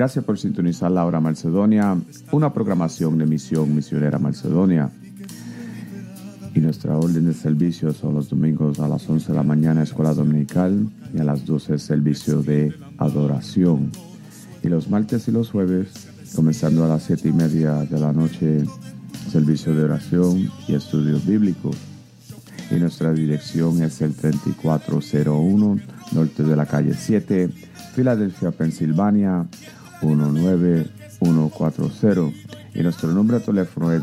Gracias por sintonizar la hora Macedonia, una programación de misión misionera Macedonia. Y nuestra orden de servicio son los domingos a las 11 de la mañana, escuela dominical, y a las 12 servicio de adoración. Y los martes y los jueves, comenzando a las 7 y media de la noche, servicio de oración y estudios bíblicos. Y nuestra dirección es el 3401 norte de la calle 7, Filadelfia, Pensilvania 19140. Y nuestro número de teléfono es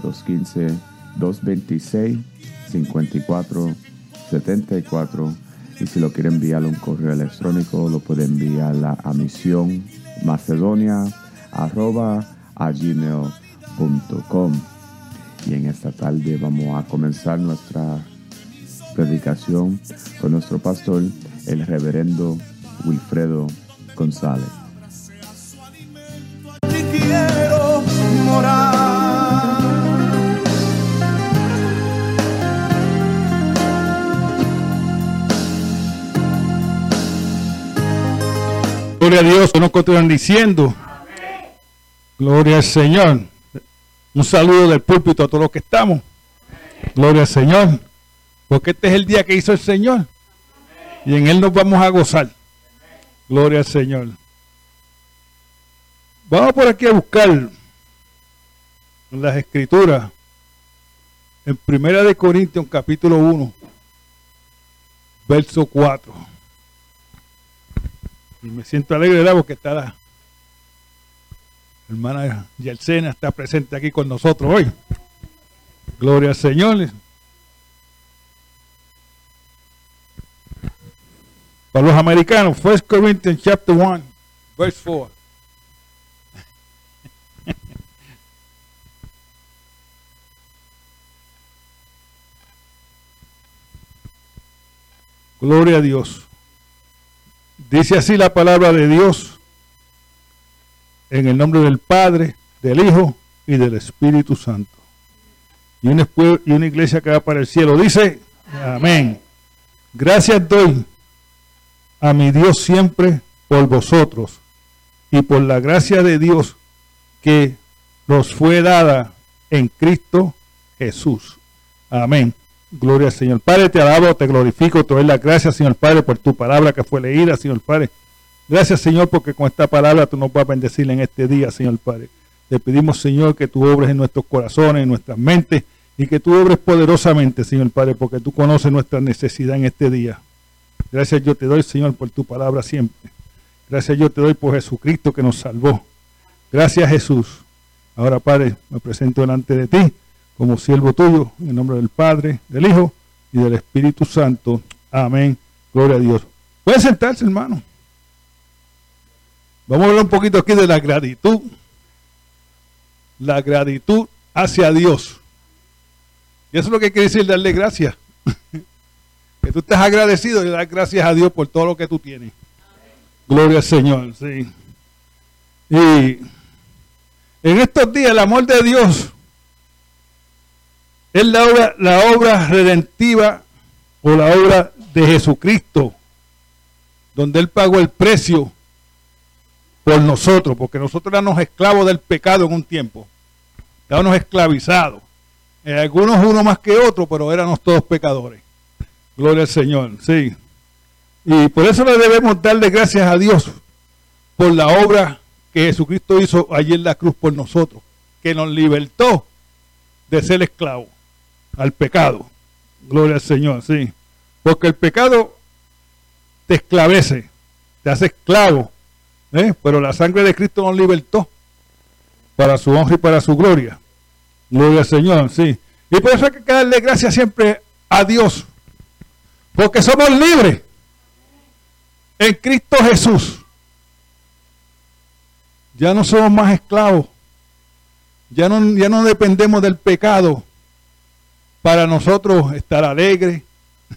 215-226-5474. Y si lo quiere enviar un correo electrónico, lo puede enviar a misión macedonia arroba a gmail.com. Y en esta tarde vamos a comenzar nuestra predicación con nuestro pastor, el reverendo Wilfredo González. Gloria a Dios, nos continúan diciendo. Gloria al Señor. Un saludo del púlpito a todos los que estamos. Gloria al Señor. Porque este es el día que hizo el Señor. Y en Él nos vamos a gozar. Gloria al Señor. Vamos por aquí a buscar en las escrituras. En Primera de Corintios, capítulo 1, verso 4. Y me siento alegre, ¿verdad? Porque está la hermana Yelcena, está presente aquí con nosotros hoy. Gloria al Señor. Para los americanos, 1 Corinthians chapter 1, verse 4. Gloria a Dios. Dice así la palabra de Dios en el nombre del Padre, del Hijo y del Espíritu Santo. Y una, y una iglesia que va para el cielo dice, amén. Gracias doy a mi Dios siempre por vosotros y por la gracia de Dios que nos fue dada en Cristo Jesús. Amén. Gloria al Señor. Padre, te alabo, te glorifico, te doy las gracias, Señor Padre, por tu palabra que fue leída, Señor Padre. Gracias, Señor, porque con esta palabra tú nos vas a bendecir en este día, Señor Padre. Te pedimos, Señor, que tú obres en nuestros corazones, en nuestras mentes, y que tú obres poderosamente, Señor Padre, porque tú conoces nuestra necesidad en este día. Gracias yo te doy, Señor, por tu palabra siempre. Gracias yo te doy por Jesucristo que nos salvó. Gracias Jesús. Ahora, Padre, me presento delante de ti como siervo tuyo, en nombre del Padre, del Hijo y del Espíritu Santo. Amén. Gloria a Dios. Pueden sentarse, hermano. Vamos a hablar un poquito aquí de la gratitud. La gratitud hacia Dios. Y eso es lo que quiere decir darle gracias. que tú estés agradecido y dar gracias a Dios por todo lo que tú tienes. Gloria al Señor, sí. Y en estos días el amor de Dios es la obra, la obra redentiva o la obra de Jesucristo, donde Él pagó el precio por nosotros, porque nosotros éramos esclavos del pecado en un tiempo, estábamos esclavizados. En algunos uno más que otro, pero éramos todos pecadores. Gloria al Señor, sí. Y por eso le debemos darle gracias a Dios por la obra que Jesucristo hizo allí en la cruz por nosotros, que nos libertó de ser esclavos al pecado. Gloria al Señor, sí. Porque el pecado te esclavece, te hace esclavo. ¿eh? Pero la sangre de Cristo nos libertó para su honra y para su gloria. Gloria al Señor, sí. Y por eso hay que darle gracias siempre a Dios. Porque somos libres en Cristo Jesús. Ya no somos más esclavos. Ya no, ya no dependemos del pecado para nosotros estar alegres,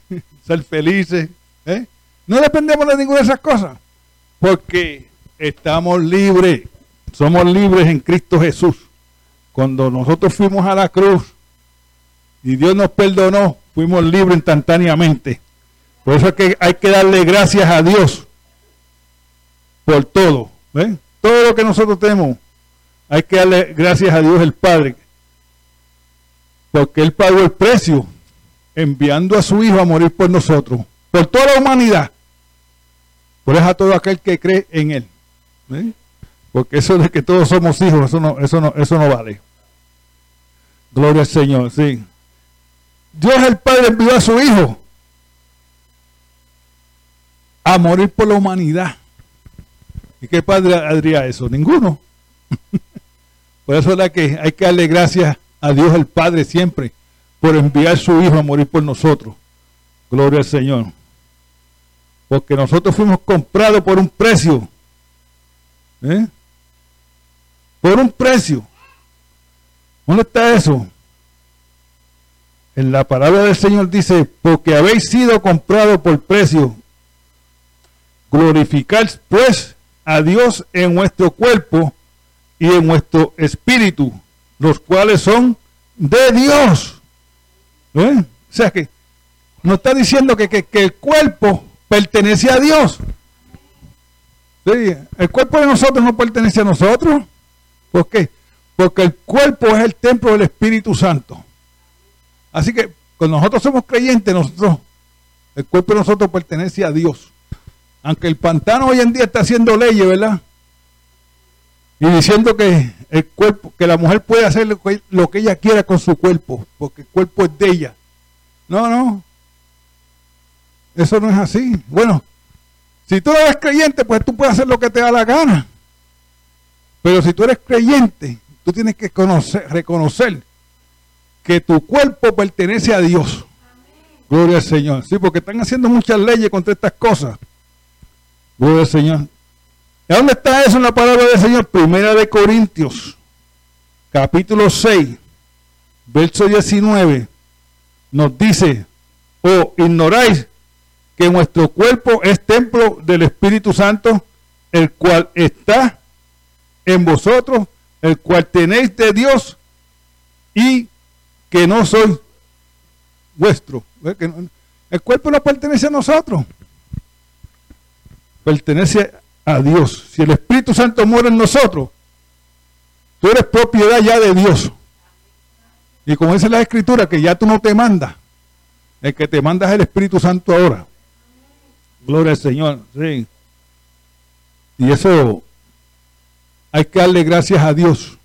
ser felices. ¿eh? No dependemos de ninguna de esas cosas. Porque estamos libres. Somos libres en Cristo Jesús. Cuando nosotros fuimos a la cruz y Dios nos perdonó, fuimos libres instantáneamente. Por eso es que hay que darle gracias a Dios por todo. Todo lo que nosotros tenemos, hay que darle gracias a Dios el Padre. Porque Él pagó el precio enviando a su Hijo a morir por nosotros, por toda la humanidad. Por eso a todo aquel que cree en Él. Porque eso de que todos somos hijos, eso no, eso no, eso no vale. Gloria al Señor, sí. Dios el Padre envió a su Hijo a morir por la humanidad. ¿Y qué padre haría eso? Ninguno. por eso es la que hay que darle gracias a Dios el Padre siempre por enviar su Hijo a morir por nosotros. Gloria al Señor. Porque nosotros fuimos comprados por un precio. ¿Eh? Por un precio. ¿Dónde está eso? En la palabra del Señor dice, porque habéis sido comprados por precio. Glorificar pues a Dios en vuestro cuerpo y en vuestro espíritu, los cuales son de Dios. ¿Eh? O sea que nos está diciendo que, que, el cuerpo pertenece a Dios. El cuerpo de nosotros no pertenece a nosotros. ¿Por qué? Porque el cuerpo es el templo del Espíritu Santo. Así que cuando nosotros somos creyentes, nosotros, el cuerpo de nosotros pertenece a Dios. Aunque el pantano hoy en día está haciendo leyes, ¿verdad? Y diciendo que el cuerpo, que la mujer puede hacer lo que, ella quiera con su cuerpo, porque el cuerpo es de ella. No, no. Eso no es así. Bueno, si tú no eres creyente, pues tú puedes hacer lo que te da la gana. Pero si tú eres creyente, tú tienes que conocer, reconocer que tu cuerpo pertenece a Dios. Gloria al Señor. Sí, porque están haciendo muchas leyes contra estas cosas. Gloria al Señor. ¿Y dónde está eso en la palabra del Señor? Primera de Corintios, capítulo 6, verso 19, nos dice, o oh, ignoráis que vuestro cuerpo es templo del Espíritu Santo, el cual está en vosotros, el cual tenéis de Dios y que no soy vuestro. El cuerpo no pertenece a nosotros pertenece a Dios. Si el Espíritu Santo muere en nosotros, tú eres propiedad ya de Dios. Y como dice la Escritura, que ya tú no te mandas, el que te manda es el Espíritu Santo ahora. Gloria al Señor. Sí. Y eso hay que darle gracias a Dios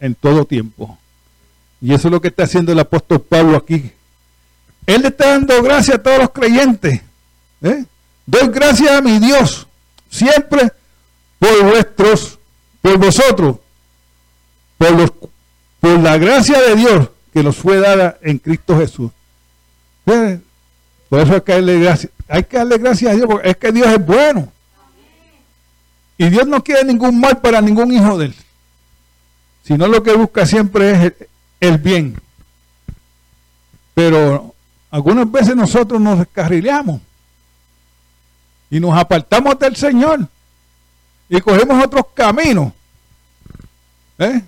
en todo tiempo. Y eso es lo que está haciendo el apóstol Pablo aquí. Él le está dando gracias a todos los creyentes. ¿eh? Doy gracias a mi Dios siempre por vuestros, por vosotros, por, los, por la gracia de Dios que nos fue dada en Cristo Jesús. Por eso hay que darle gracias. Hay que darle gracias a Dios porque es que Dios es bueno. Y Dios no quiere ningún mal para ningún hijo de él. Sino lo que busca siempre es el, bien. Pero algunas veces nosotros nos descarrileamos y nos apartamos del Señor y cogemos otros caminos. ¿Eh?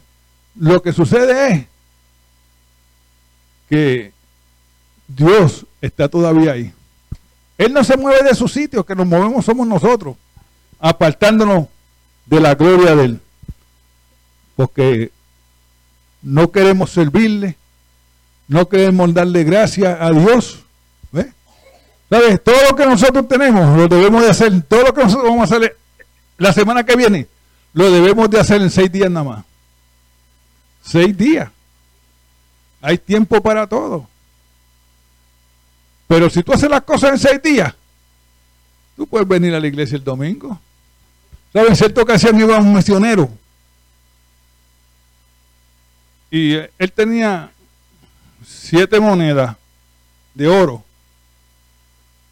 Lo que sucede es que Dios está todavía ahí. Él no se mueve de su sitio, que nos movemos somos nosotros, apartándonos de la gloria de Él. Porque no queremos servirle, no queremos darle gracias a Dios. ¿Sabes? Todo lo que nosotros tenemos lo debemos de hacer, todo lo que nosotros vamos a hacer la semana que viene, lo debemos de hacer en seis días nada más. Seis días. Hay tiempo para todo. Pero si tú haces las cosas en seis días, tú puedes venir a la iglesia el domingo. ¿Sabes? En cierta ocasión iba un misionero. Y él tenía siete monedas de oro.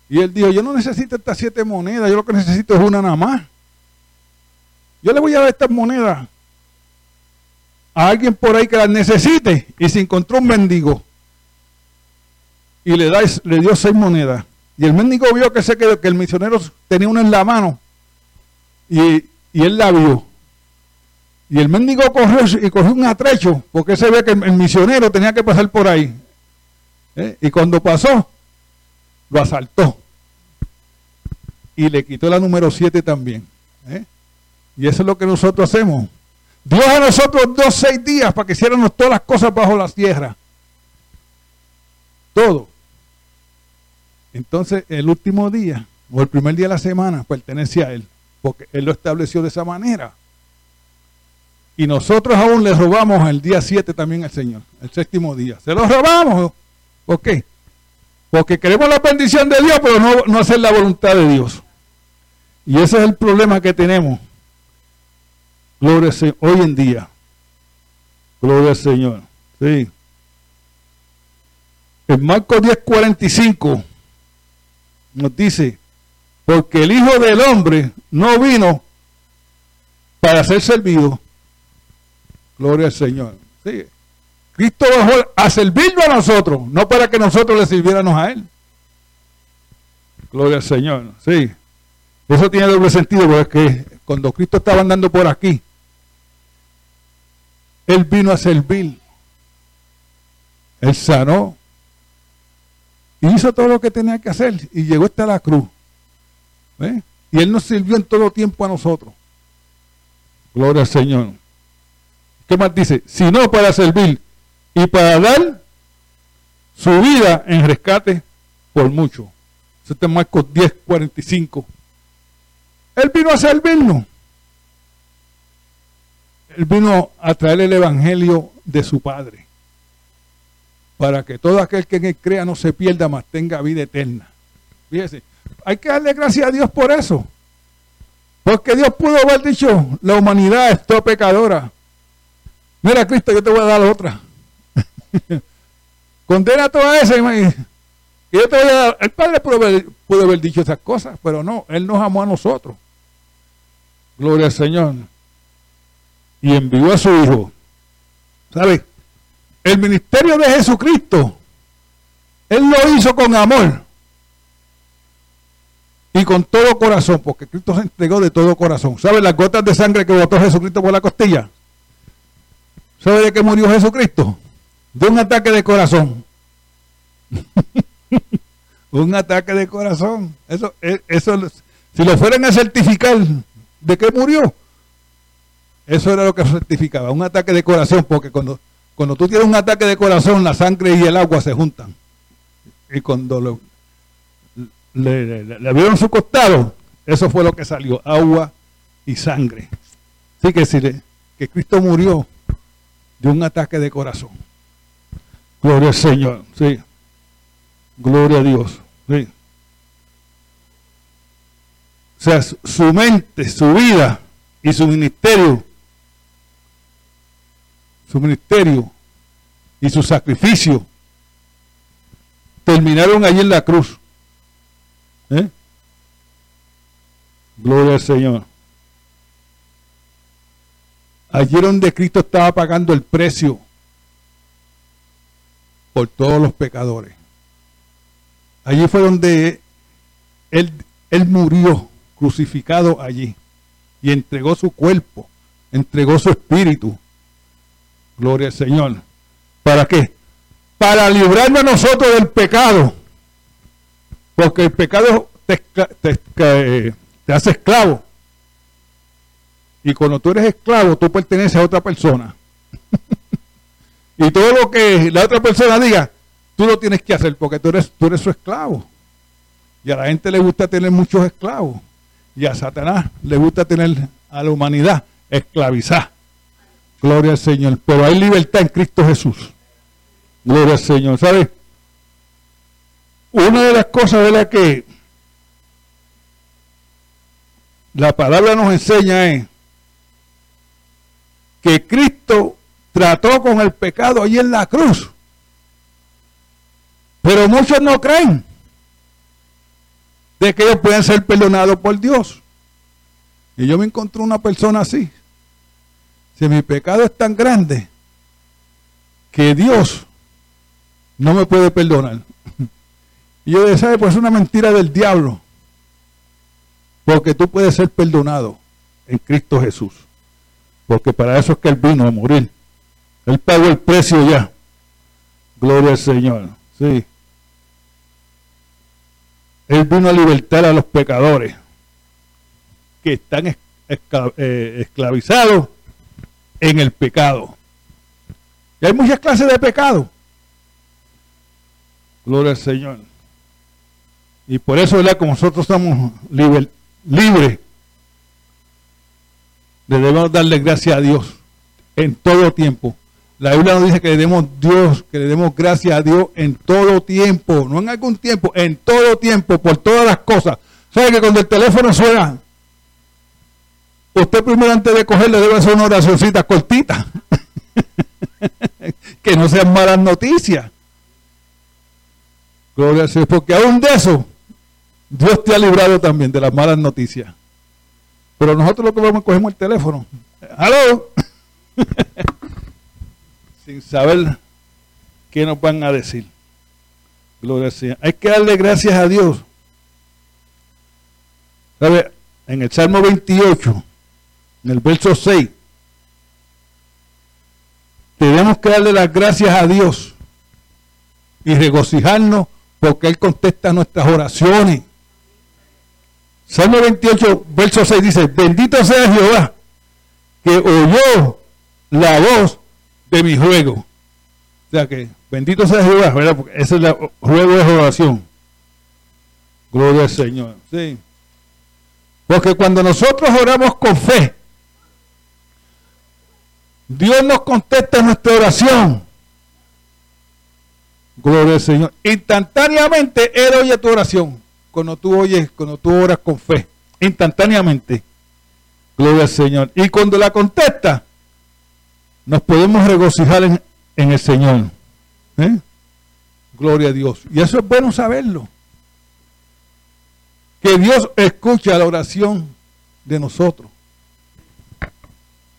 Y él dijo, yo no necesito estas siete monedas, yo lo que necesito es una nada más. Yo le voy a dar estas monedas a alguien por ahí que las necesite y se encontró un mendigo y le, da, le dio seis monedas. Y el mendigo vio que, se quedó, que el misionero tenía una en la mano y, él la vio. Y el mendigo corrió y cogió un atrecho porque se ve que el, misionero tenía que pasar por ahí. ¿Eh? Y cuando pasó, lo asaltó. Y le quitó la número 7 también. ¿eh? Y eso es lo que nosotros hacemos. Dios a nosotros dos seis días para que hiciéramos todas las cosas bajo la tierra. Todo. Entonces, el último día, o el primer día de la semana, pertenece a Él, porque Él lo estableció de esa manera. Y nosotros aún le robamos el día 7 también al Señor, el séptimo día. Se lo robamos. ¿Por qué? Porque queremos la bendición de Dios, pero no, no hacer la voluntad de Dios. Y ese es el problema que tenemos. Gloria al Señor. Hoy en día. Gloria al Señor. Sí. En Marcos 10:45 nos dice, porque el Hijo del Hombre no vino para ser servido. Gloria al Señor. Sí. Cristo bajó a servirlo a nosotros, no para que nosotros le sirviéramos a Él. Gloria al Señor. Sí. Eso tiene doble sentido, porque cuando Cristo estaba andando por aquí, Él vino a servir. Él sanó, y hizo todo lo que tenía que hacer y llegó hasta la cruz. Y Él nos sirvió en todo tiempo a nosotros. Gloria al Señor. ¿Qué más dice? Sino para servir y para dar su vida en rescate por mucho. Eso está en Marcos 10, 45. Él vino a servirnos. Él vino a traer el evangelio de su Padre para que todo aquel que crea no se pierda, más tenga vida eterna. Fíjese, hay que darle gracias a Dios por eso. Porque Dios pudo haber dicho, la humanidad es toda pecadora. Mira, Cristo, yo te voy a dar otra. Condena toda esa. Y yo te voy a. El Padre pudo haber, dicho esas cosas, pero no, Él nos amó a nosotros. Gloria al Señor. Y envió a su Hijo. ¿Sabe? El ministerio de Jesucristo, Él lo hizo con amor y con todo corazón, porque Cristo se entregó de todo corazón. ¿Sabe las gotas de sangre que botó Jesucristo por la costilla? ¿Sabe de qué murió Jesucristo? De un ataque de corazón. un ataque de corazón. Eso, e, eso, si lo fueran a certificar, ¿de qué murió? Eso era lo que certificaba, un ataque de corazón, porque cuando cuando tú tienes un ataque de corazón, la sangre y el agua se juntan. Y cuando le, le, vieron su costado, eso fue lo que salió, agua y sangre. Así que, si que Cristo murió de un ataque de corazón. Gloria al Señor, sí. Gloria a Dios, sí. O sea, su mente, su vida y su ministerio, su ministerio y su sacrificio terminaron allí en la cruz. ¿Eh? Gloria al Señor. Allí donde Cristo estaba pagando el precio por todos los pecadores. Allí fue donde él, él murió crucificado allí y entregó su cuerpo, entregó su espíritu. Gloria al Señor. ¿Para qué? Para librarnos a nosotros del pecado. Porque el pecado te, te, te hace esclavo. Y cuando tú eres esclavo, tú perteneces a otra persona. Y todo lo que la otra persona diga, tú lo tienes que hacer porque tú eres, tú eres su esclavo. Y a la gente le gusta tener muchos esclavos. Y a Satanás le gusta tener a la humanidad esclavizada. Gloria al Señor. Pero hay libertad en Cristo Jesús. Gloria al Señor. ¿Sabe? Una de las cosas de la que la palabra nos enseña es que Cristo trató con el pecado ahí en la cruz. Pero muchos no creen de que ellos pueden ser perdonados por Dios. Y yo me encontré una persona así. Si mi pecado es tan grande que Dios no me puede perdonar. Y yo decía, pues es una mentira del diablo. Porque tú puedes ser perdonado en Cristo Jesús. Porque para eso es que Él vino a morir. Él pagó el precio ya. Gloria al Señor. Sí. Él vino a libertar a los pecadores que están eh, esclavizados en el pecado. Y hay muchas clases de pecado. Gloria al Señor. Y por eso, ¿verdad? Como nosotros estamos libres libre, debemos darle gracias a Dios en todo tiempo. La Biblia nos dice que le demos Dios, que le demos gracias a Dios en todo tiempo, no en algún tiempo, en todo tiempo, por todas las cosas. ¿Sabe que cuando el teléfono suena, usted primero antes de cogerle debe hacer una oracióncita cortita? que no sean malas noticias. Gloria a Dios, porque aún de eso Dios te ha librado también de las malas noticias. Pero nosotros lo que vamos, cogemos el teléfono. ¡Aló! Sin saber qué nos van a decir. Gloria al Hay que darle gracias a Dios. En el Salmo 28, en el verso 6, tenemos que darle las gracias a Dios y regocijarnos porque Él contesta nuestras oraciones. Salmo 28, verso 6 dice, bendito sea Jehová, que oyó la voz de mi juego. O sea que, bendito sea Jehová, ¿verdad? Porque ese es el juego de oración. Gloria al Señor. Sí. Porque cuando nosotros oramos con fe, Dios nos contesta nuestra oración. Gloria al Señor. Instantáneamente Él oye tu oración cuando tú oyes, cuando tú oras con fe, instantáneamente. Gloria al Señor. Y cuando la contesta, nos podemos regocijar en, el Señor. ¿Eh? Gloria a Dios. Y eso es bueno saberlo. Que Dios escucha la oración de nosotros.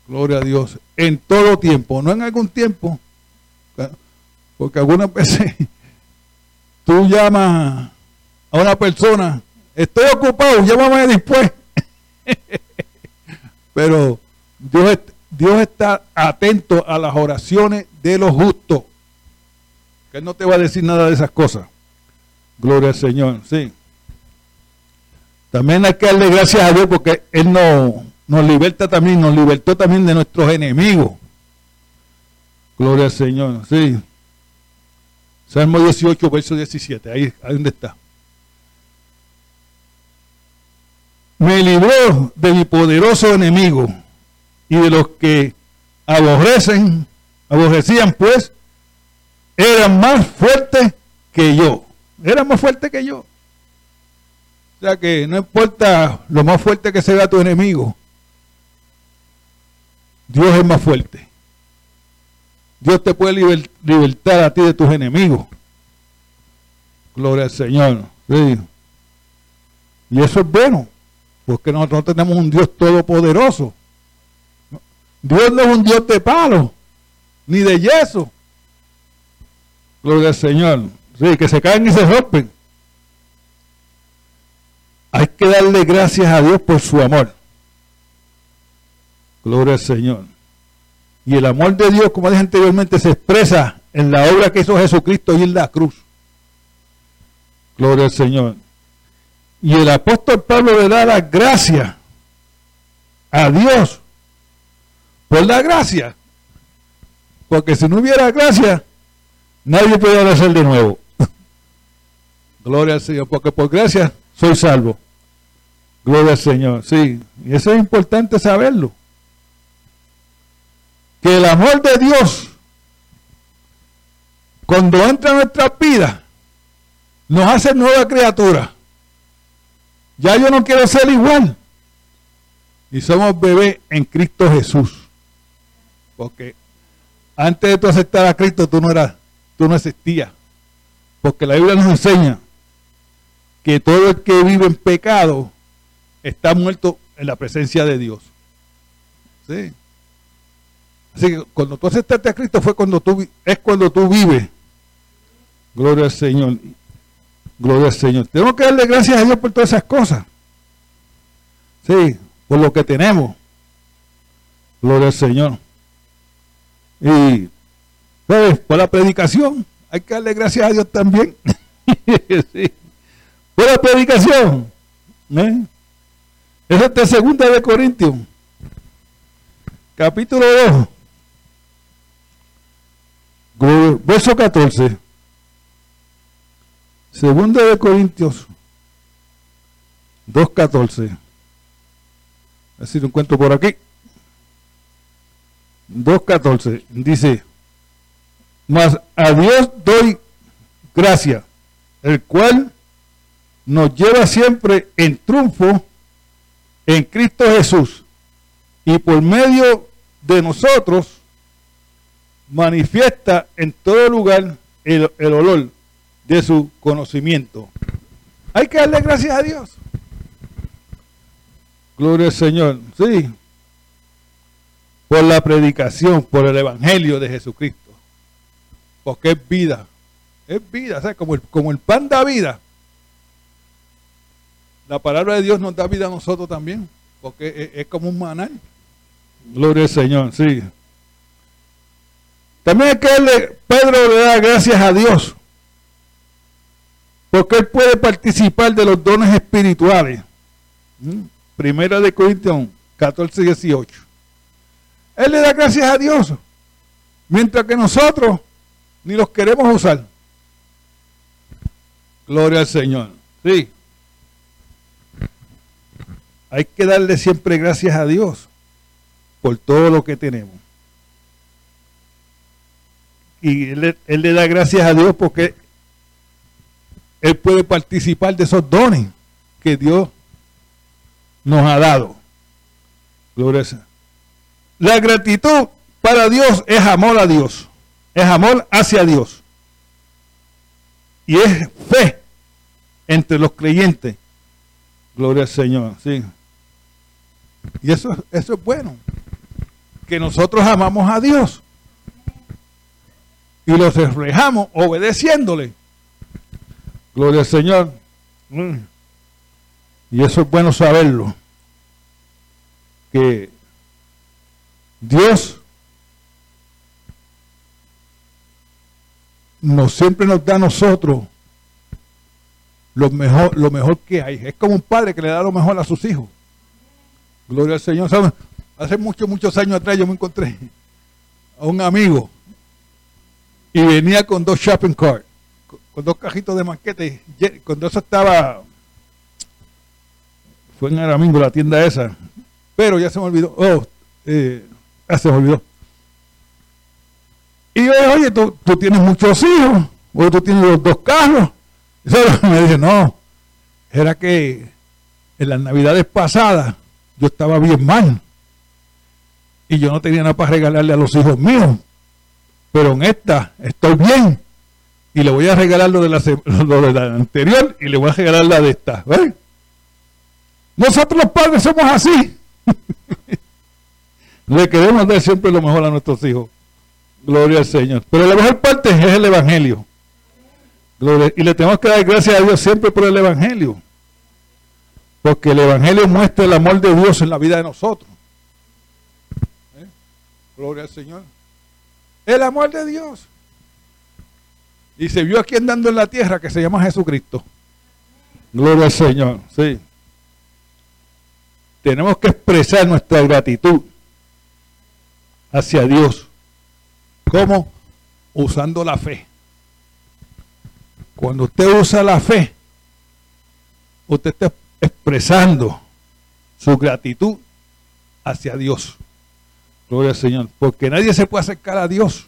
Gloria a Dios. En todo tiempo, no en algún tiempo. Porque algunas veces tú llamas a una persona, estoy ocupado, llámame después. Pero Dios, Dios está atento a las oraciones de los justos. Que Él no te va a decir nada de esas cosas. Gloria al Señor, sí. También hay que darle gracias a Dios porque Él no, nos liberta también, nos libertó también de nuestros enemigos. Gloria al Señor, sí. Salmo 18, verso 17, ahí, ahí donde está. me libró de mi poderoso enemigo y de los que aborrecen, aborrecían pues eran más fuertes que yo. Eran más fuertes que yo. O sea que no importa lo más fuerte que sea tu enemigo, Dios es más fuerte. Dios te puede libertar a ti de tus enemigos. Gloria al Señor. Y eso es bueno, porque nosotros tenemos un Dios todopoderoso. Dios no es un Dios de palo, ni de yeso. Gloria al Señor. Sí, que se caen y se rompen. Hay que darle gracias a Dios por su amor. Gloria al Señor. Y el amor de Dios, como dije anteriormente, se expresa en la obra que hizo Jesucristo y en la cruz. Gloria al Señor. Y el apóstol Pablo le da la gracia a Dios por la gracia. Porque si no hubiera gracia, nadie puede hacer de nuevo. Gloria al Señor, porque por gracia soy salvo. Gloria al Señor, sí. Y eso es importante saberlo. Que el amor de Dios, cuando entra en nuestra vida, nos hace nueva criatura. Ya yo no quiero ser igual. Y somos bebés en Cristo Jesús. Porque antes de tú aceptar a Cristo, tú no eras, tú no existías. Porque la Biblia nos enseña que todo el que vive en pecado está muerto en la presencia de Dios. ¿Sí? Así que cuando tú aceptaste a Cristo fue cuando tú es cuando tú vives. Gloria al Señor. Gloria al Señor. Tenemos que darle gracias a Dios por todas esas cosas. Sí, por lo que tenemos. Gloria al Señor. Y, ¿sabes? Por la predicación. Hay que darle gracias a Dios también. Por la predicación. Eso es de segunda de Corintios. Capítulo 2. Verso 14. Segunda de Corintios 2.14. Así lo encuentro por aquí. 2.14. Dice, mas a Dios doy gracia, el cual nos lleva siempre en triunfo en Cristo Jesús y por medio de nosotros manifiesta en todo lugar el, olor de su conocimiento. Hay que darle gracias a Dios. Gloria al Señor. Sí. Por la predicación, por el Evangelio de Jesucristo. Porque es vida. Es vida. Sea, como el, como el pan da vida. La palabra de Dios nos da vida a nosotros también, porque es, como un manal. Gloria al Señor, sí. También es que Pedro le da gracias a Dios, porque él puede participar de los dones espirituales. ¿Mm? Primera de Corintios 14, 18. Él le da gracias a Dios, mientras que nosotros ni los queremos usar. Gloria al Señor. Sí. Hay que darle siempre gracias a Dios por todo lo que tenemos. Y él, le da gracias a Dios porque él puede participar de esos dones que Dios nos ha dado. Gloria a La gratitud para Dios es amor a Dios. Es amor hacia Dios. Y es fe entre los creyentes. Gloria al Señor. Sí. Y eso, eso es bueno. Que nosotros amamos a Dios. Y lo reflejamos obedeciéndole. Gloria al Señor. Mm. Y eso es bueno saberlo. Que Dios nos siempre nos da a nosotros lo mejor, lo mejor que hay. Es como un padre que le da lo mejor a sus hijos. Gloria al Señor. Hace muchos, muchos años atrás yo me encontré a un amigo y venía con dos shopping carts, con, dos cajitos de maquete. Cuando eso estaba, fue en Aramingo, la tienda esa, pero ya se me olvidó. Oh, eh, se me. Y yo, oye, tú, tú tienes muchos hijos, o tú tienes los dos carros. Y me dice, no, era que en las navidades pasadas yo estaba bien mal. Y yo no tenía nada para regalarle a los hijos míos. Pero en esta estoy bien. Y le voy a regalar lo de la, lo de la anterior y le voy a regalar la de esta. ¿ves? Nosotros los padres somos así. le queremos dar siempre lo mejor a nuestros hijos. Gloria al Señor. Pero la mejor parte es el Evangelio. Y le tenemos que dar gracias a Dios siempre por el Evangelio. Porque el Evangelio muestra el amor de Dios en la vida de nosotros. ¿Eh? Gloria al Señor. El amor de Dios. Y se vio aquí andando en la tierra que se llama Jesucristo. Gloria al Señor. Sí. Tenemos que expresar nuestra gratitud hacia Dios. ¿Cómo? Usando la fe. Cuando usted usa la fe, usted está expresando su gratitud hacia Dios. Gloria al Señor. Porque nadie se puede acercar a Dios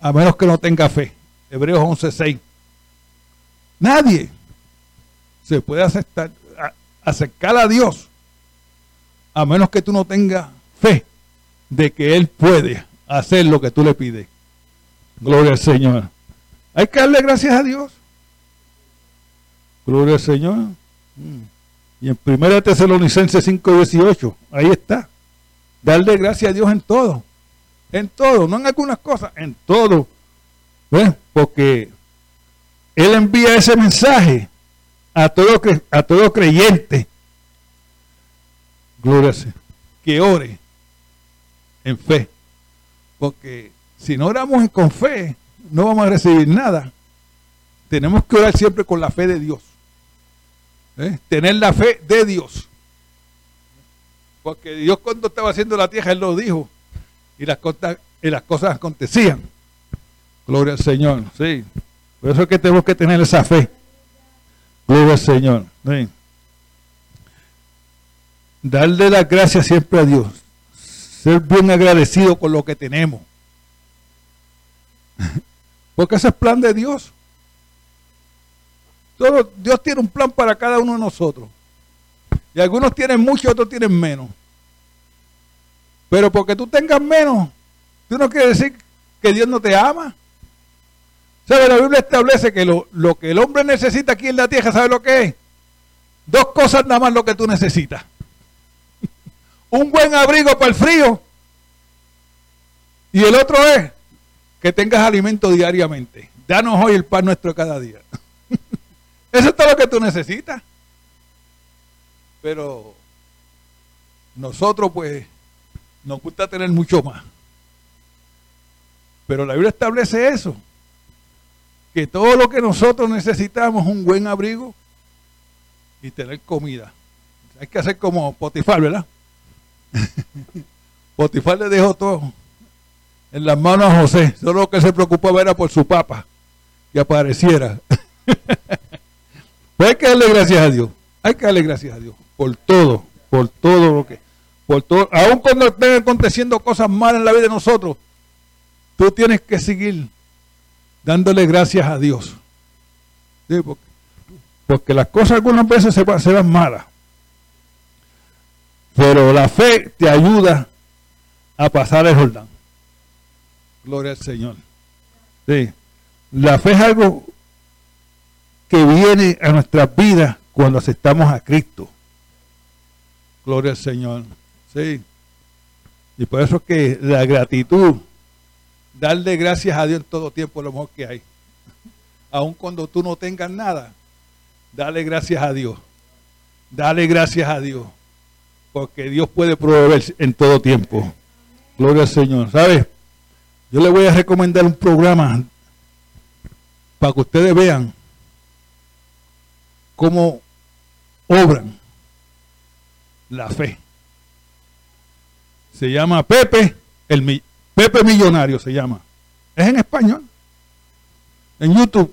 a menos que no tenga fe. Hebreos 11:6. Nadie se puede aceptar, acercar a Dios a menos que tú no tengas fe de que Él puede hacer lo que tú le pides. Gloria al Señor. Hay que darle gracias a Dios. Gloria al Señor. Y en 1 Tesalonicenses 5:18, ahí está. Darle gracias a Dios en todo. En todo, no en algunas cosas, en todo. Porque Él envía ese mensaje a todo, a todo creyente. Gloria al Señor. Que ore en fe. Porque si no oramos con fe, no vamos a recibir nada. Tenemos que orar siempre con la fe de Dios. ¿Eh? Tener la fe de Dios. Porque Dios cuando estaba haciendo la tierra, Él lo dijo. Y las, cosas, y las cosas acontecían. Gloria al Señor. Sí. Por eso es que tenemos que tener esa fe. Gloria al Señor. Sí. Darle las gracias siempre a Dios. Ser bien agradecido con lo que tenemos. Porque ese es plan de Dios. Todo, Dios tiene un plan para cada uno de nosotros. Y algunos tienen mucho y otros tienen menos. Pero porque tú tengas menos, tú no quiere decir que Dios no te ama. ¿Sabe? La Biblia establece que lo, lo que el hombre necesita aquí en la tierra, ¿sabe lo que es? Dos cosas nada más lo que tú necesitas. Un buen abrigo para el frío. Y el otro es que tengas alimento diariamente. Danos hoy el pan nuestro cada día. Eso es todo lo que tú necesitas. Pero nosotros pues nos gusta tener mucho más. Pero la Biblia establece eso. Que todo lo que nosotros necesitamos es un buen abrigo y tener comida. Hay que hacer como Potifar, ¿verdad? Potifar le dejó todo en las manos a José. Solo lo que se preocupaba era por su papa, que apareciera. pues hay que darle gracias a Dios. Hay que darle gracias a Dios por todo, por todo lo que, por todo, aun cuando estén aconteciendo cosas malas en la vida de nosotros, tú tienes que seguir dándole gracias a Dios. Porque, las cosas algunas veces se, se van malas. Pero la fe te ayuda a pasar el Jordán. Gloria al Señor. Sí. La fe es algo que viene a nuestras vidas cuando aceptamos a Cristo. Gloria al Señor. Sí. Y por eso es que la gratitud, darle gracias a Dios en todo tiempo es lo mejor que hay. Aun cuando tú no tengas nada, dale gracias a Dios. Dale gracias a Dios. Porque Dios puede proveer en todo tiempo. Gloria al Señor. ¿Sabes? Yo le voy a recomendar un programa para que ustedes vean cómo obran la fe. Se llama Pepe, el Pepe Millonario se llama. Es en español. En YouTube.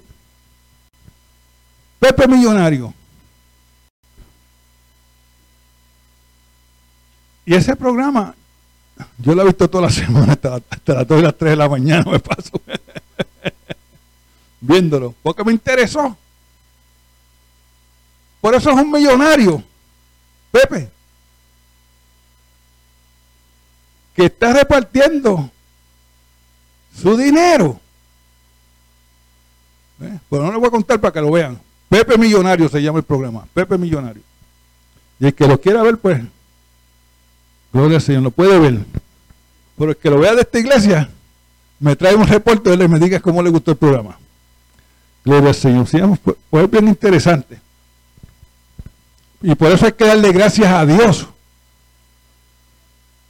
Pepe Millonario. Y ese programa yo la he visto toda la semana, hasta, hasta las 2 y las 3 de la mañana me paso viéndolo, porque me interesó. Por eso es un millonario, Pepe, que está repartiendo su dinero. ¿Eh? Pero no le voy a contar para que lo vean. Pepe Millonario se llama el programa. Pepe Millonario. Y el que lo quiera ver, pues, gloria al Señor, lo puede ver. Pero el que lo vea de esta iglesia, me trae un reporte y me diga cómo le gustó el programa. Gloria al Señor. Pues, pues es bien interesante. Y por eso hay que darle gracias a Dios.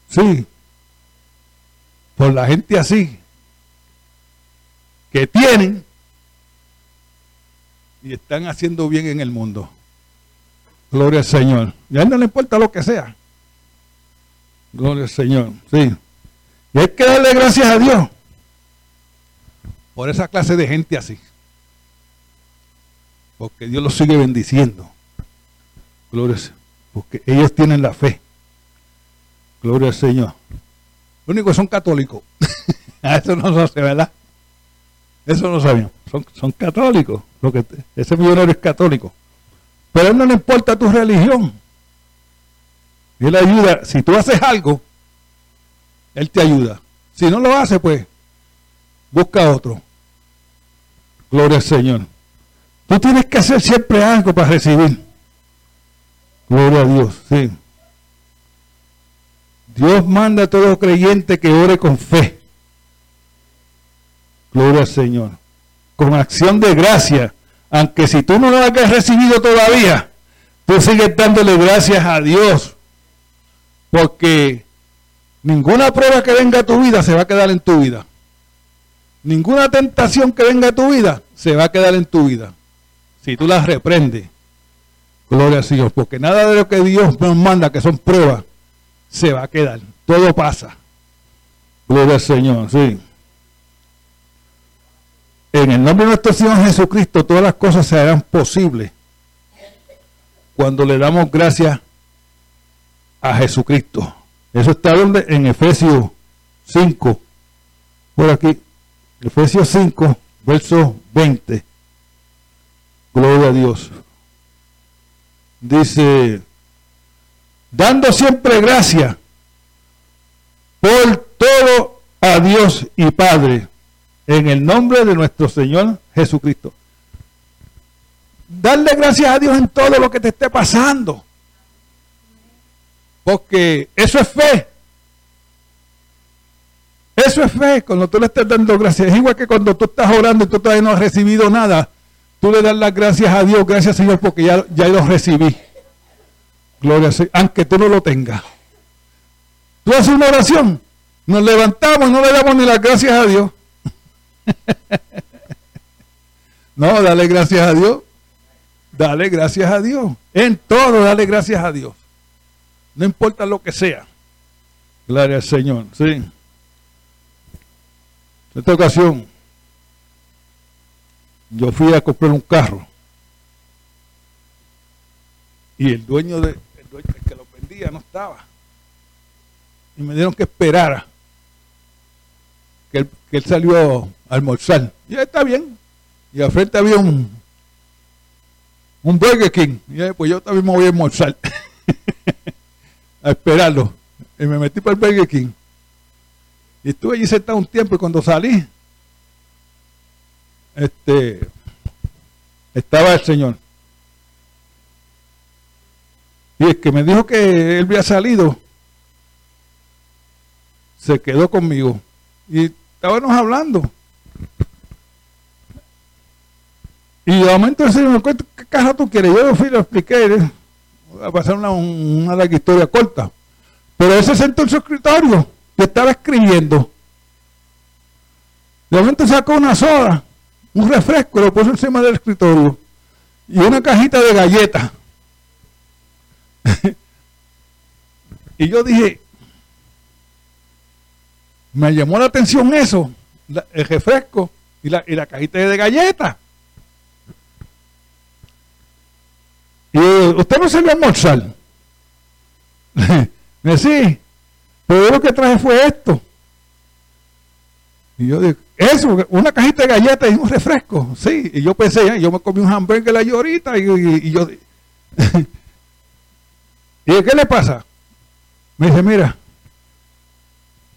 Sí. Por la gente así. Que tienen y están haciendo bien en el mundo. Gloria al Señor. Y a él no le importa lo que sea. Gloria al Señor. Sí. Y hay que darle gracias a Dios por esa clase de gente así. Porque Dios los sigue bendiciendo. Gloria al Señor. Porque ellos tienen la fe. Gloria al Señor. Lo único que son católicos. Eso no se hace, ¿verdad? Eso no sabían. Son, son católicos. Lo que, ese millonario es católico. Pero él no le importa tu religión. Él ayuda. Si tú haces algo, él te ayuda. Si no lo hace, pues busca otro. Gloria al Señor. Tú tienes que hacer siempre algo para recibir. Gloria a Dios, sí. Dios manda a todo creyente que ore con fe. Gloria al Señor. Con acción de gracia. Aunque si tú no lo has recibido todavía, tú sigues dándole gracias a Dios. Porque ninguna prueba que venga a tu vida se va a quedar en tu vida. Ninguna tentación que venga a tu vida se va a quedar en tu vida. Si tú las reprendes. Gloria al Señor. Porque nada de lo que Dios nos manda, que son pruebas, se va a quedar. Todo pasa. Gloria al Señor. Sí. En el nombre de nuestro Señor Jesucristo, todas las cosas se harán posibles cuando le damos gracias a Jesucristo. Eso está donde en Efesios 5, por aquí, Efesios 5, verso 20. Gloria a Dios. Dice, dando siempre gracias por todo a Dios y Padre en el nombre de nuestro Señor Jesucristo. Darle gracias a Dios en todo lo que te esté pasando. Porque eso es fe. Eso es fe. Cuando tú le estás dando gracias. Es igual que cuando tú estás orando y tú todavía no has recibido nada. Tú le das las gracias a Dios. Gracias Señor porque ya, ya lo recibí. Gloria a Dios. Aunque tú no lo tengas. Tú haces una oración. Nos levantamos no le damos ni las gracias a Dios. no, dale gracias a Dios. Dale gracias a Dios. En todo, dale gracias a Dios. No importa lo que sea. Gloria al Señor. Sí. En esta ocasión, yo fui a comprar un carro. Y el dueño, de, el dueño que lo vendía no estaba. Y me dieron que esperara que él, salió a almorzar. Y está bien. Y al frente había un, un Burger King. Y pues yo también me voy a almorzar. a esperarlo. Y me metí para el Burger King. Y estuve allí sentado un tiempo y cuando salí, este, estaba el Señor. Y el que me dijo que él había salido, se quedó conmigo. Y estábamos hablando. Y de momento el señor me cuenta, ¿qué caja tú quieres? Yo fui y lo expliqué, a pasar una, una larga historia corta. Pero ese sentó en su escritorio, que estaba escribiendo. De momento sacó una soda, un refresco, lo puso encima del escritorio. Y una cajita de galletas. y yo dije, me llamó la atención eso, el refresco y la, y la cajita de galletas. Y usted no se a almorzar. me sí, Pero yo lo que traje fue esto. Y yo digo, eso, una cajita de galletas y un refresco. Sí, y yo pensé, yo me comí un hamburger la ahorita y, y yo... ¿Y qué le pasa? Me dice, mira,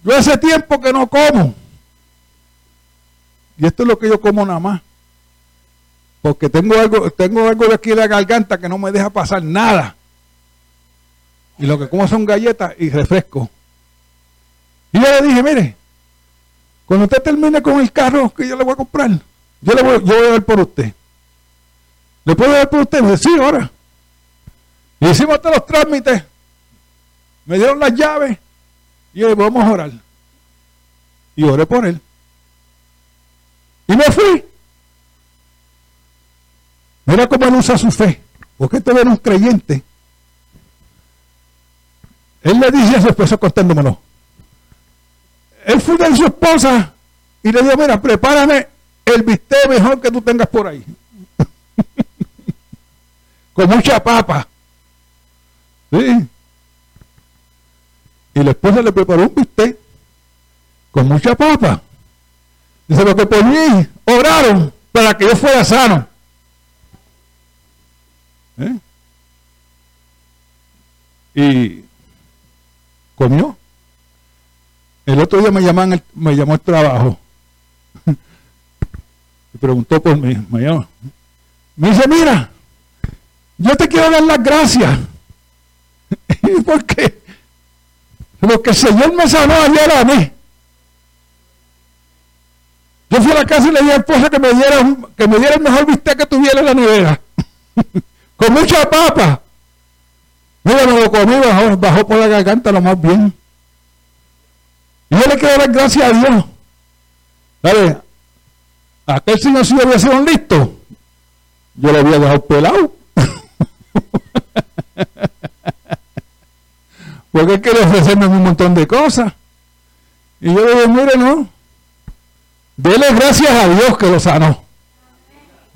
yo hace tiempo que no como. Y esto es lo que yo como nada más. Porque tengo algo, tengo algo de aquí en la garganta que no me deja pasar nada. Y lo que como son galletas y refresco. Y yo le dije, mire, cuando usted termine con el carro que yo le voy a comprar, yo le voy, yo voy a dar por usted. ¿Le puedo dar por usted? Me dice, sí, ahora. Y hicimos todos los trámites. Me dieron las llaves. Y yo vamos a orar. Y oré por él. Y me fui. Mira cómo él usa su fe. Porque este era un creyente. Él le dice a su esposa contándomelo. Él fue de su esposa y le dijo, mira, prepárame el bistec mejor que tú tengas por ahí. Con mucha papa. ¿Sí? Y la esposa le preparó un bistec con mucha papa. Dice, lo que por mí oraron para que yo fuera sano. ¿Eh? Y comió. El otro día me, llaman me llamó el trabajo. y preguntó por mí. Me, me dice, mira, yo te quiero dar las gracias. ¿Y por qué? Lo que el Señor me sanó ayer a mí. Yo fui a la casa y le dije a esposa que me diera, que me diera el mejor bistec que tuviera en la nevera. Con mucha papa. Mira, me lo comí, bajó, bajó por la garganta lo más bien. Y yo le quiero dar gracias a Dios. ¿Sabe? Aquel señor si hubiera sido listo, yo le había dejado pelado. Porque él quiere ofrecerme un montón de cosas. Y yo le digo, mire, no. Dele gracias a Dios que lo sanó.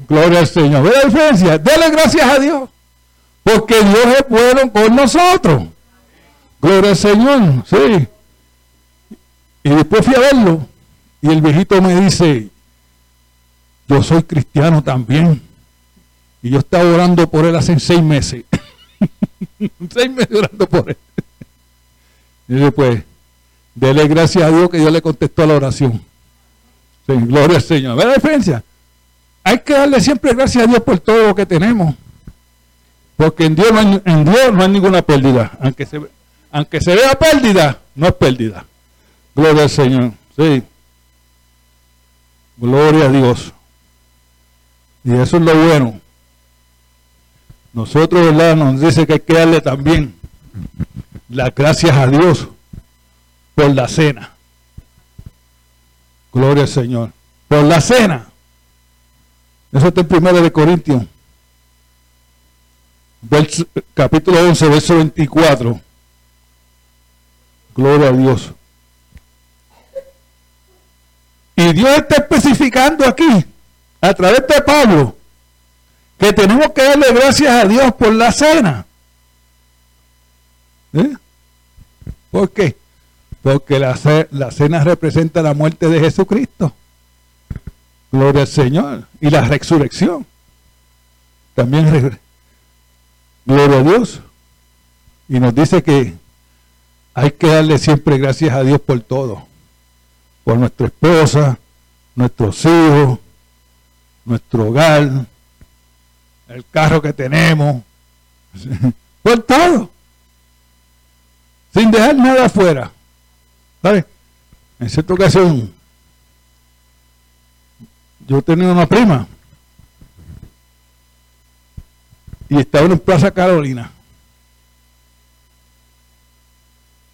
Gloria al Señor. ¿Ve la diferencia? Dele gracias a Dios. Porque Dios es bueno con nosotros. Gloria al Señor. Sí. Y después fui a verlo. Y el viejito me dice, yo soy cristiano también. Y yo estaba orando por él hace seis meses. seis meses orando por él. Y después, dele gracias a Dios que Dios le contestó a la oración. Sí, gloria al Señor. ¿Ve la diferencia? Hay que darle siempre gracias a Dios por todo lo que tenemos. Porque en Dios no hay, en Dios no hay ninguna pérdida. Aunque se, aunque se vea pérdida, no es pérdida. Gloria al Señor. Sí. Gloria a Dios. Y eso es lo bueno. Nosotros, ¿verdad? Nos dice que hay que darle también las gracias a Dios por la cena. Gloria al Señor. Por la cena. Eso está en 1 de Corintios. Capítulo 11, verso 24. Gloria a Dios. Y Dios está especificando aquí, a través de Pablo, que tenemos que darle gracias a Dios por la cena. ¿Eh? ¿Por qué? Porque la, la cena representa la muerte de Jesucristo. Gloria al Señor. Y la resurrección. También, gloria a Dios. Y nos dice que hay que darle siempre gracias a Dios por todo. Por nuestra esposa, nuestros hijos, nuestro hogar, el carro que tenemos, por todo sin dejar nada afuera. ¿Sabes? En cierta ocasión, yo tenía una prima y estaba en Plaza Carolina.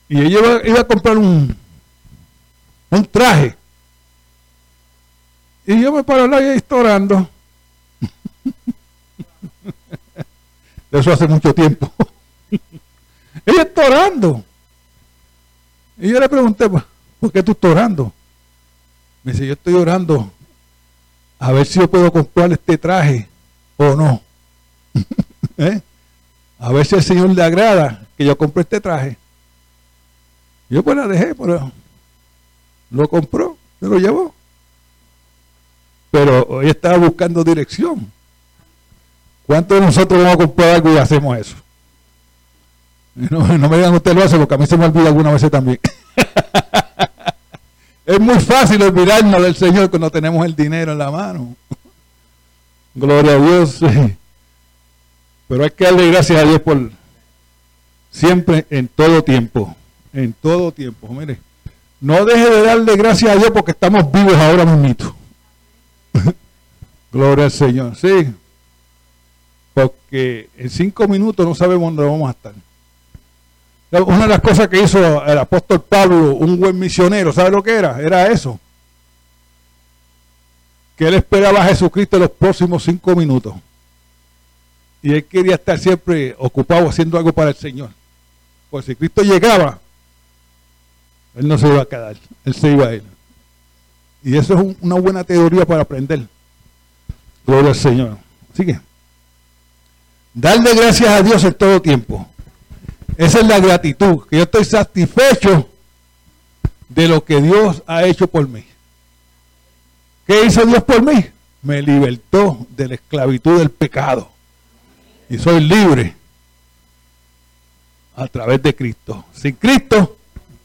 Y ella iba, a comprar un, un traje. Y yo me paro ahí orando. Eso hace mucho tiempo. ella está orando. Y yo le pregunté, pues, ¿por qué tú estás orando? Me dice, yo estoy orando a ver si yo puedo comprar este traje o no. ¿Eh? A ver si al Señor le agrada que yo compre este traje. Yo pues la dejé, pero lo compró, se lo llevó. Pero hoy estaba buscando dirección. ¿Cuántos de nosotros vamos a comprar algo y hacemos eso? No, me digan usted lo hace porque a mí se me olvida alguna vez también. es muy fácil olvidarnos del Señor cuando tenemos el dinero en la mano. Gloria a Dios. Pero hay que darle gracias a Dios por siempre, en todo tiempo. En todo tiempo. Mire, no deje de darle gracias a Dios porque estamos vivos ahora mismo. Gloria al Señor. Sí. Porque en cinco minutos no sabemos dónde vamos a estar. Una de las cosas que hizo el apóstol Pablo, un buen misionero, ¿sabe lo que era? Era eso. Que él esperaba a Jesucristo en los próximos cinco minutos. Y él quería estar siempre ocupado haciendo algo para el Señor. Pues si Cristo llegaba, él no se iba a quedar, él se iba a ir. Y eso es una buena teoría para aprender. Gloria al Señor. Así que, darle gracias a Dios en todo tiempo. Esa es la gratitud, que yo estoy satisfecho de lo que Dios ha hecho por mí. ¿Qué hizo Dios por mí? Me libertó de la esclavitud del pecado. Y soy libre a través de Cristo. Sin Cristo,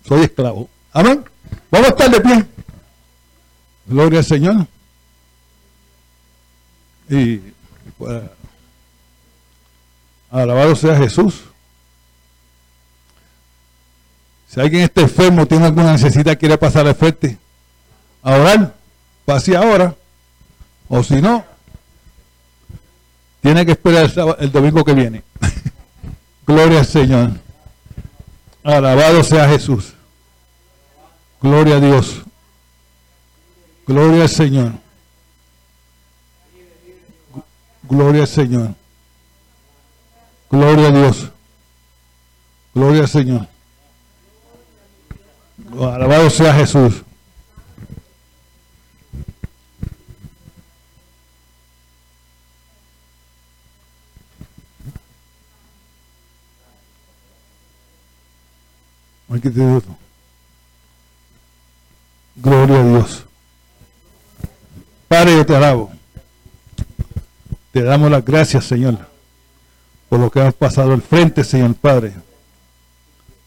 soy esclavo. Amén. Vamos a estar de pie. Gloria al Señor. Y pues, alabado sea Jesús. Si alguien está enfermo, tiene alguna necesidad, quiere pasar al frente a orar, pase ahora. O si no, tiene que esperar el, domingo que viene. Gloria al Señor. Alabado sea Jesús. Gloria a Dios. Gloria al Señor. Gloria al Señor. Gloria a Dios. Gloria al Señor. Alabado sea Jesús. Gloria a Dios. Padre, yo te alabo. Te damos las gracias, Señor, por lo que has pasado al frente, Señor Padre.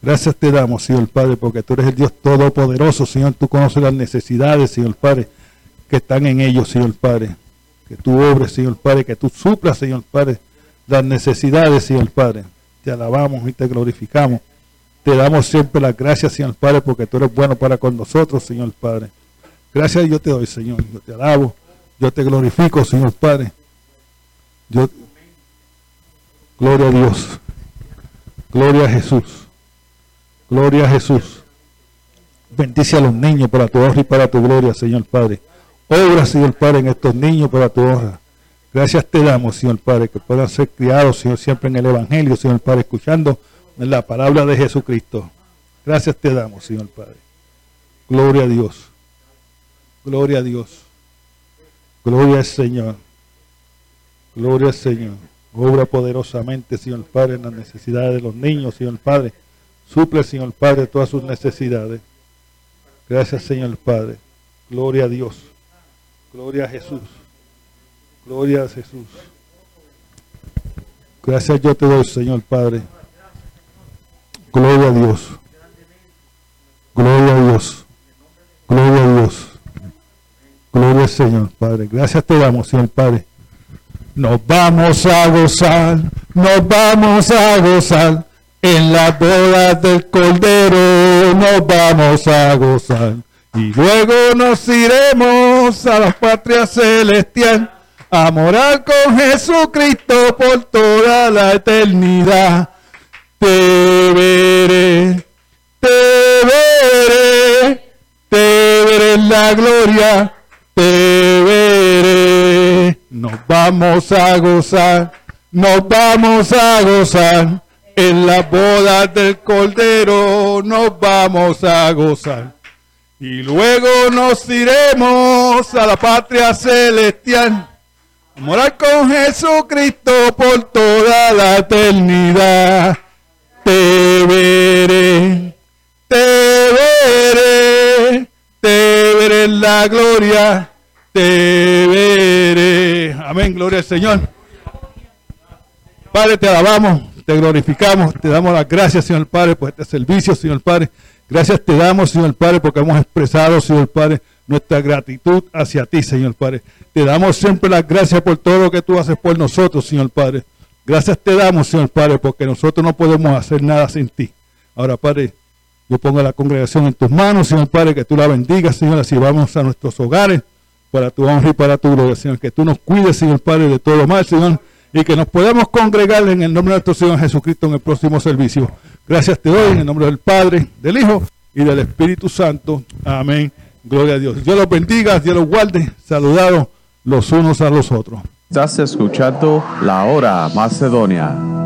Gracias te damos, Señor Padre, porque tú eres el Dios todopoderoso, Señor. Tú conoces las necesidades, Señor Padre, que están en ellos, Señor Padre. Que tú obres, Señor Padre, que tú suplas, Señor Padre, las necesidades, Señor Padre. Te alabamos y te glorificamos. Te damos siempre las gracias, Señor Padre, porque tú eres bueno para con nosotros, Señor Padre. Gracias yo te doy, Señor. Yo te alabo. Yo te glorifico, Señor Padre. Yo... Gloria a Dios. Gloria a Jesús. Gloria a Jesús. Bendice a los niños para tu honra y para tu gloria, Señor Padre. Obra, Señor Padre, en estos niños para tu honra. Gracias te damos, Señor Padre, que puedan ser criados, Señor, siempre en el Evangelio, Señor Padre, escuchando en la palabra de Jesucristo. Gracias te damos, Señor Padre. Gloria a Dios. Gloria a Dios. Gloria al Señor. Gloria al Señor. Obra poderosamente, Señor Padre, en las necesidades de los niños, Señor Padre. Suple, Señor Padre, todas sus necesidades. Gracias, Señor Padre. Gloria a Dios. Gloria a Jesús. Gloria a Jesús. Gracias yo te doy, Señor Padre. Gloria a Dios. Gloria a Dios. Gloria a Dios. Gloria al Señor, Padre. Gracias te damos, Señor Padre. Nos vamos a gozar, nos vamos a gozar. En la boda del Cordero nos vamos a gozar. Y luego nos iremos a la patria celestial a morar con Jesucristo por toda la eternidad te veré, te veré, te veré en la gloria, te veré. Nos vamos a gozar, nos vamos a gozar. En la boda del Cordero nos vamos a gozar. Y luego nos iremos a la patria celestial. A morar con Jesucristo por toda la eternidad te veré, te veré, te veré en la gloria, te veré. Amén, gloria al Señor. Padre, te alabamos, te glorificamos, te damos las gracias, Señor Padre, por este servicio, Señor Padre. Gracias te damos, Señor Padre, porque hemos expresado, Señor Padre, nuestra gratitud hacia ti, Señor Padre. Te damos siempre las gracias por todo lo que tú haces por nosotros, Señor Padre. Gracias te damos, Señor Padre, porque nosotros no podemos hacer nada sin ti. Ahora, Padre, yo pongo la congregación en tus manos, Señor Padre, que tú la bendigas, Señor, así vamos a nuestros hogares para tu honra y para tu gloria, Señor. Que tú nos cuides, Señor Padre, de todo mal, Señor, y que nos podamos congregar en el nombre de nuestro Señor Jesucristo en el próximo servicio. Gracias te doy en el nombre del Padre, del Hijo y del Espíritu Santo. Amén. Gloria a Dios. Dios los bendiga, Dios los guarde. Saludados los unos a los otros. Estás escuchando La Hora Macedonia.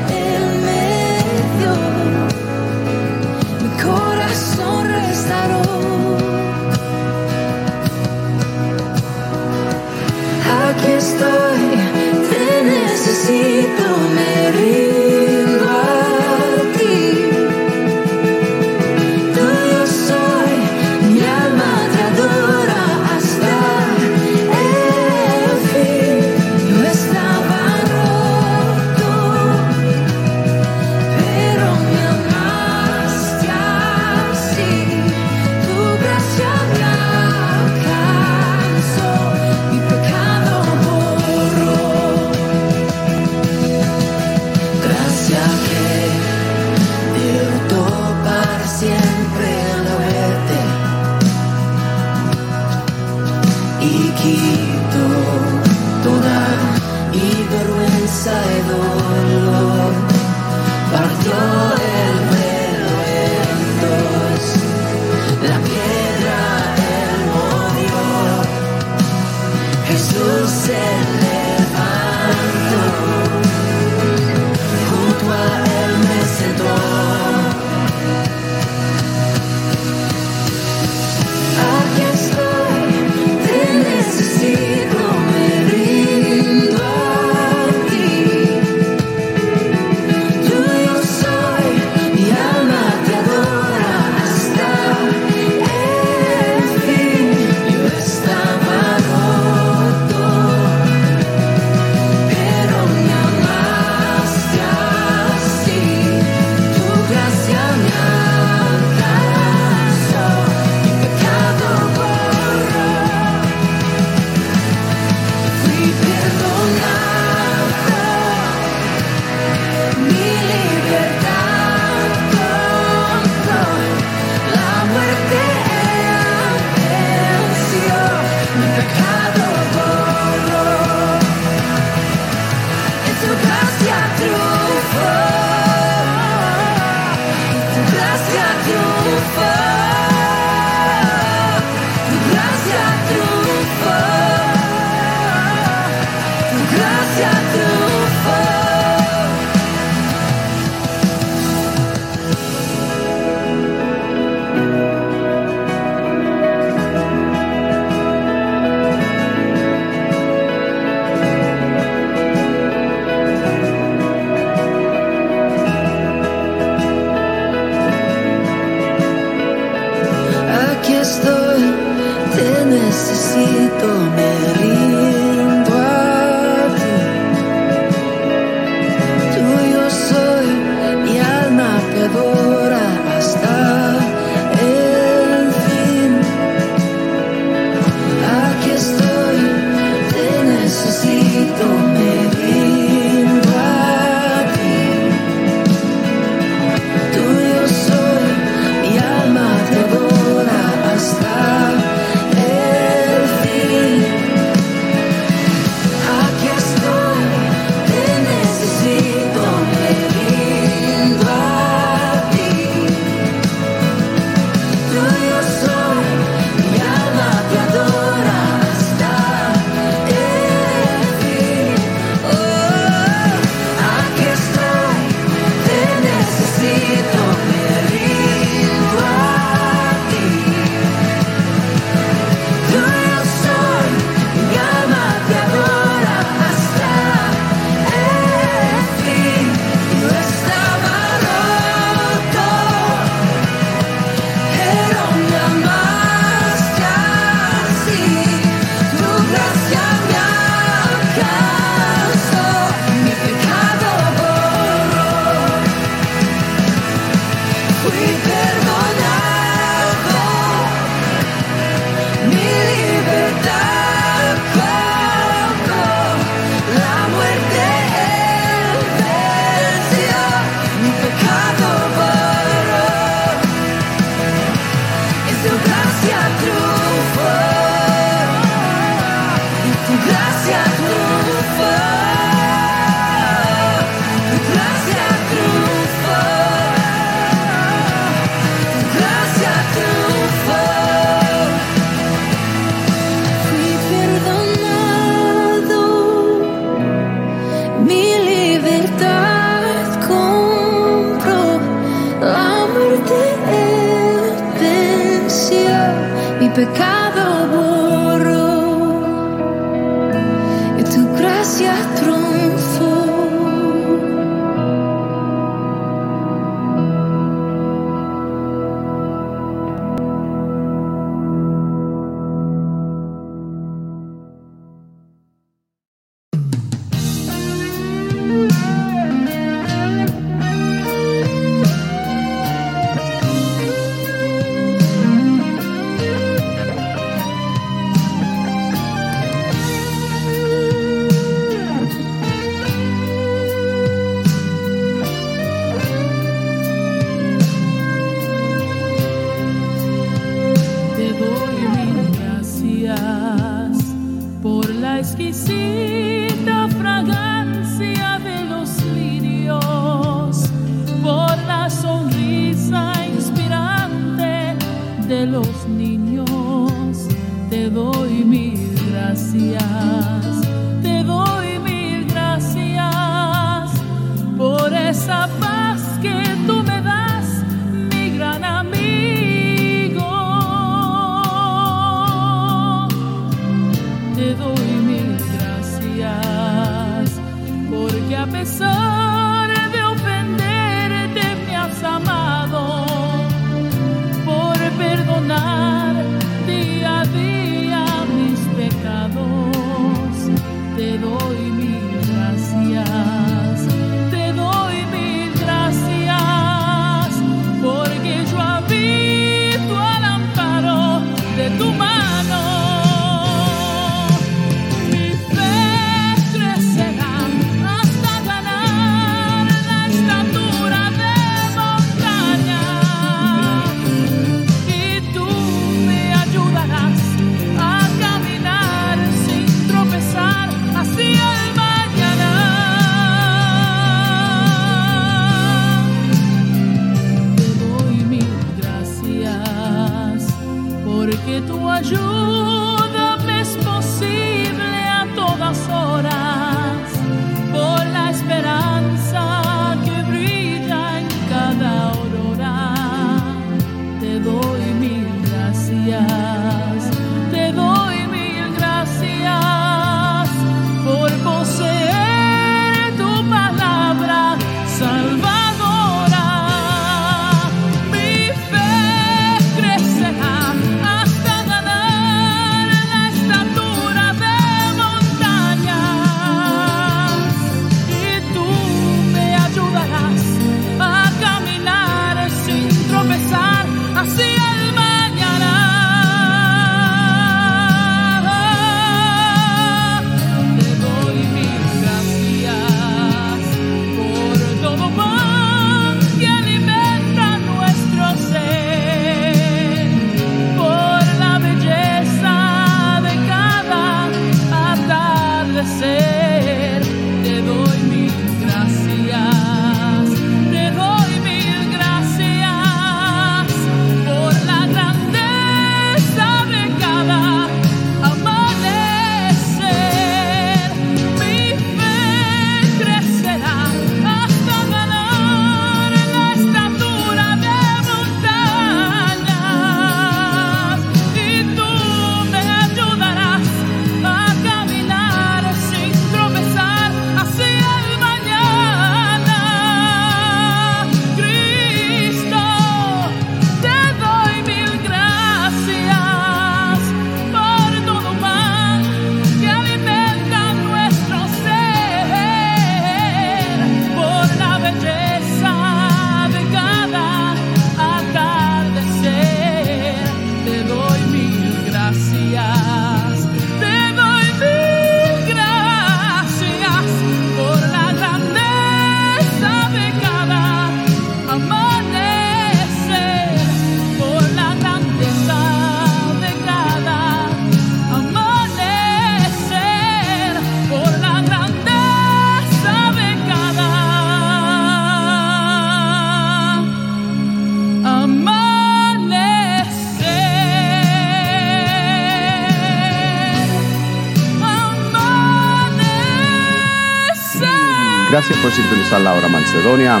Gracias por sintonizar la hora Macedonia,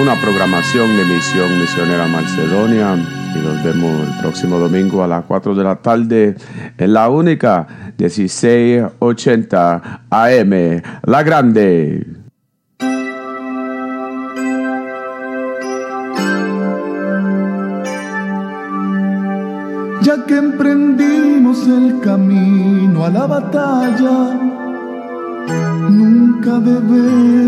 una programación de Misión Misionera Macedonia Y nos vemos el próximo domingo a las 4 de la tarde en la única 1680 AM, La Grande. Ya que emprendimos el camino a la batalla, nunca debemos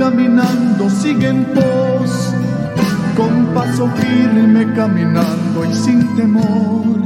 caminando, sigue en pos, con paso firme caminando y sin temor